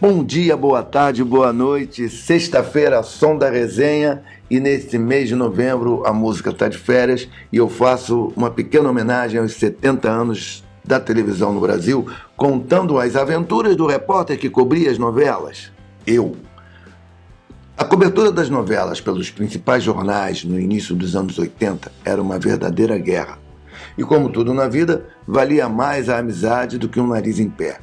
Bom dia, boa tarde, boa noite. Sexta-feira, som da resenha. E neste mês de novembro a música está de férias e eu faço uma pequena homenagem aos 70 anos da televisão no Brasil, contando as aventuras do repórter que cobria as novelas. Eu. A cobertura das novelas pelos principais jornais no início dos anos 80 era uma verdadeira guerra. E como tudo na vida, valia mais a amizade do que um nariz em pé.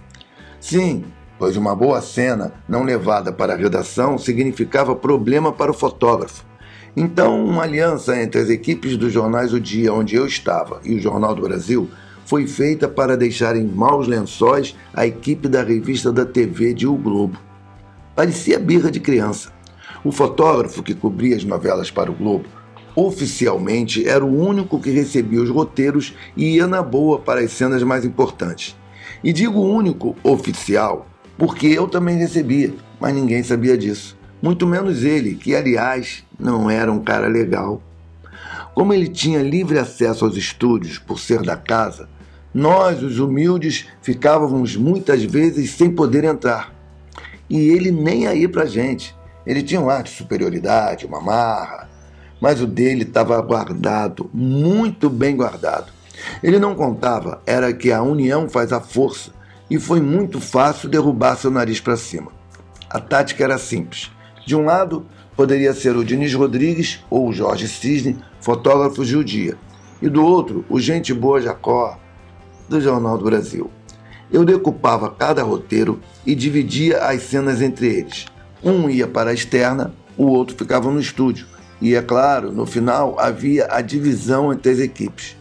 Sim, pois uma boa cena não levada para a redação significava problema para o fotógrafo. Então, uma aliança entre as equipes dos jornais O Dia, onde eu estava, e o Jornal do Brasil foi feita para deixar em maus lençóis a equipe da revista da TV de O Globo. Parecia birra de criança. O fotógrafo que cobria as novelas para o Globo oficialmente era o único que recebia os roteiros e ia na boa para as cenas mais importantes. E digo único oficial porque eu também recebia, mas ninguém sabia disso. Muito menos ele, que aliás não era um cara legal. Como ele tinha livre acesso aos estúdios por ser da casa, nós, os humildes, ficávamos muitas vezes sem poder entrar. E ele nem aí pra gente. Ele tinha um ar de superioridade, uma marra, mas o dele estava guardado, muito bem guardado. Ele não contava, era que a união faz a força, e foi muito fácil derrubar seu nariz para cima. A tática era simples. De um lado, poderia ser o Diniz Rodrigues ou o Jorge Cisne, fotógrafos de o dia, e do outro, o Gente Boa Jacó, do Jornal do Brasil. Eu decupava cada roteiro e dividia as cenas entre eles. Um ia para a externa, o outro ficava no estúdio. E é claro, no final havia a divisão entre as equipes.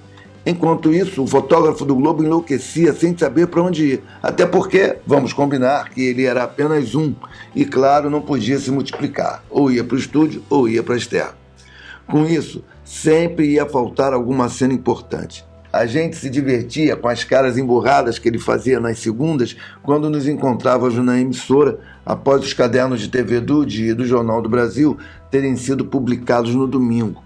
Enquanto isso, o fotógrafo do Globo enlouquecia sem saber para onde ir. Até porque, vamos combinar, que ele era apenas um e, claro, não podia se multiplicar. Ou ia para o estúdio ou ia para a externa. Com isso, sempre ia faltar alguma cena importante. A gente se divertia com as caras emburradas que ele fazia nas segundas quando nos encontrávamos na emissora após os cadernos de TV do Dia e do Jornal do Brasil terem sido publicados no domingo.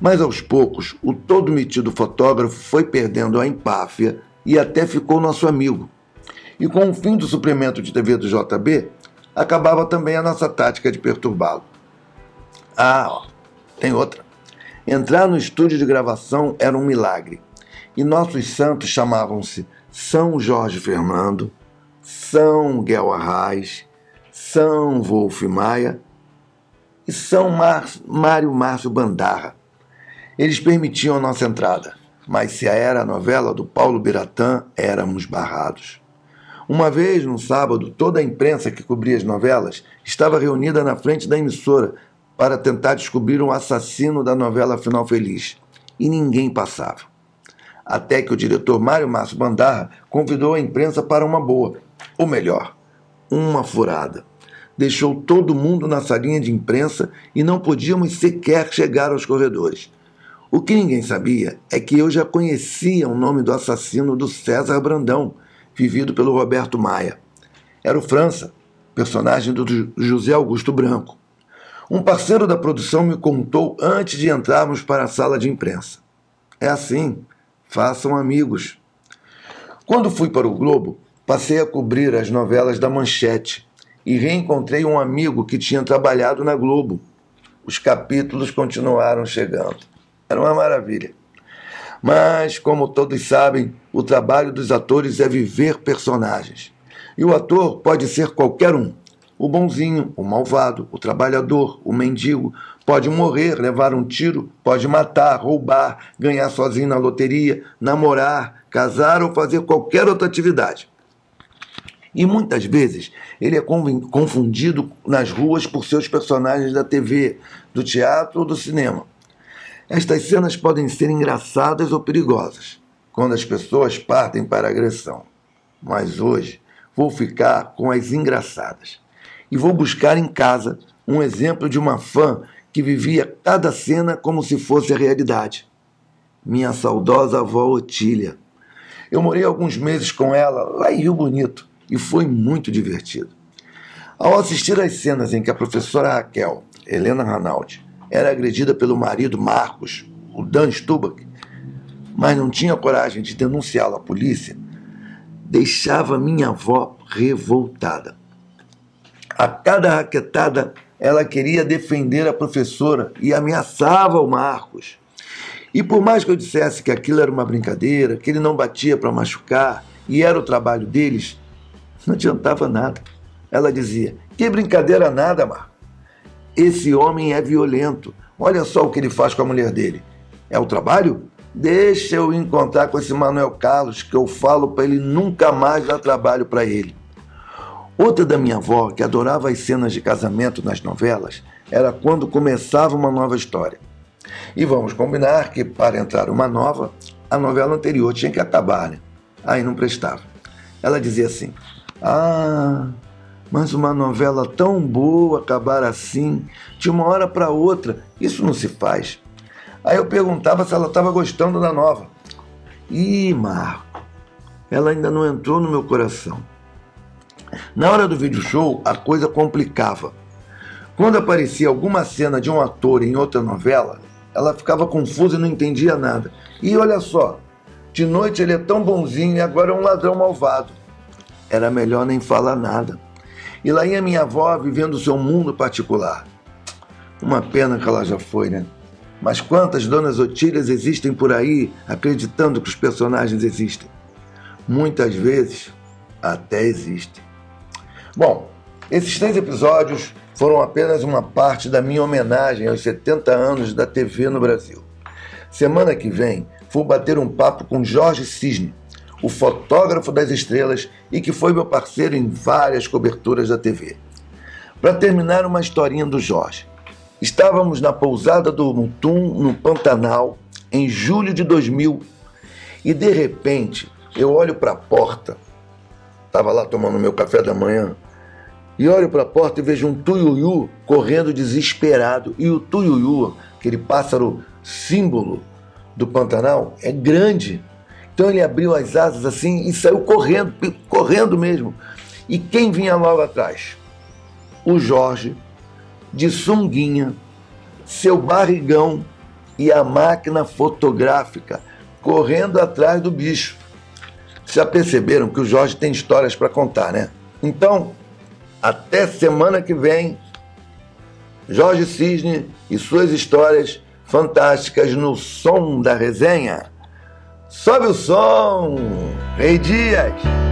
Mas aos poucos, o todo metido fotógrafo foi perdendo a empáfia e até ficou nosso amigo. E com o fim do suplemento de TV do JB, acabava também a nossa tática de perturbá-lo. Ah, ó, tem outra. Entrar no estúdio de gravação era um milagre. E nossos santos chamavam-se São Jorge Fernando, São Guel Arraes, São Wolf Maia e São Mar Mário Márcio Bandarra. Eles permitiam a nossa entrada, mas se era a novela do Paulo Biratã, éramos barrados. Uma vez, num sábado, toda a imprensa que cobria as novelas estava reunida na frente da emissora para tentar descobrir um assassino da novela Final Feliz. E ninguém passava. Até que o diretor Mário Márcio Bandarra convidou a imprensa para uma boa, ou melhor, uma furada. Deixou todo mundo na salinha de imprensa e não podíamos sequer chegar aos corredores. O que ninguém sabia é que eu já conhecia o nome do assassino do César Brandão, vivido pelo Roberto Maia. Era o França, personagem do José Augusto Branco. Um parceiro da produção me contou antes de entrarmos para a sala de imprensa. É assim, façam amigos. Quando fui para o Globo, passei a cobrir as novelas da Manchete e reencontrei um amigo que tinha trabalhado na Globo. Os capítulos continuaram chegando. Era uma maravilha. Mas, como todos sabem, o trabalho dos atores é viver personagens. E o ator pode ser qualquer um. O bonzinho, o malvado, o trabalhador, o mendigo, pode morrer, levar um tiro, pode matar, roubar, ganhar sozinho na loteria, namorar, casar ou fazer qualquer outra atividade. E muitas vezes ele é confundido nas ruas por seus personagens da TV, do teatro ou do cinema. Estas cenas podem ser engraçadas ou perigosas, quando as pessoas partem para a agressão. Mas hoje vou ficar com as engraçadas. E vou buscar em casa um exemplo de uma fã que vivia cada cena como se fosse a realidade. Minha saudosa avó Otília. Eu morei alguns meses com ela lá em Rio Bonito e foi muito divertido. Ao assistir às cenas em que a professora Raquel, Helena Ranaldi, era agredida pelo marido Marcos, o Dan Stubach, mas não tinha coragem de denunciá-lo à polícia, deixava minha avó revoltada. A cada raquetada, ela queria defender a professora e ameaçava o Marcos. E por mais que eu dissesse que aquilo era uma brincadeira, que ele não batia para machucar e era o trabalho deles, não adiantava nada. Ela dizia: Que brincadeira nada, Marco. Esse homem é violento. Olha só o que ele faz com a mulher dele. É o trabalho? Deixa eu encontrar com esse Manuel Carlos, que eu falo para ele nunca mais dar trabalho para ele. Outra da minha avó, que adorava as cenas de casamento nas novelas, era quando começava uma nova história. E vamos combinar que, para entrar uma nova, a novela anterior tinha que acabar, né? Aí não prestava. Ela dizia assim: Ah, mas uma novela tão boa acabar assim, de uma hora para outra, isso não se faz. Aí eu perguntava se ela estava gostando da nova. Ih, Marco, ela ainda não entrou no meu coração. Na hora do vídeo show, a coisa complicava. Quando aparecia alguma cena de um ator em outra novela, ela ficava confusa e não entendia nada. E olha só, de noite ele é tão bonzinho e agora é um ladrão malvado. Era melhor nem falar nada. E lá ia minha avó vivendo o seu mundo particular. Uma pena que ela já foi, né? Mas quantas donas Otílias existem por aí acreditando que os personagens existem? Muitas vezes até existem. Bom, esses três episódios foram apenas uma parte da minha homenagem aos 70 anos da TV no Brasil. Semana que vem vou bater um papo com Jorge Cisne, o fotógrafo das estrelas e que foi meu parceiro em várias coberturas da TV. Para terminar, uma historinha do Jorge. Estávamos na pousada do Mutum, no Pantanal, em julho de 2000, e de repente eu olho para a porta, estava lá tomando meu café da manhã, e olho para a porta e vejo um tuiuiu correndo desesperado. E o tuiuiu, aquele pássaro símbolo do Pantanal, é grande. Então ele abriu as asas assim e saiu correndo, correndo mesmo. E quem vinha logo atrás? O Jorge, de sunguinha, seu barrigão e a máquina fotográfica correndo atrás do bicho. Já perceberam que o Jorge tem histórias para contar, né? Então, até semana que vem, Jorge Cisne e suas histórias fantásticas no som da resenha. Sobe o som, Rei Dias!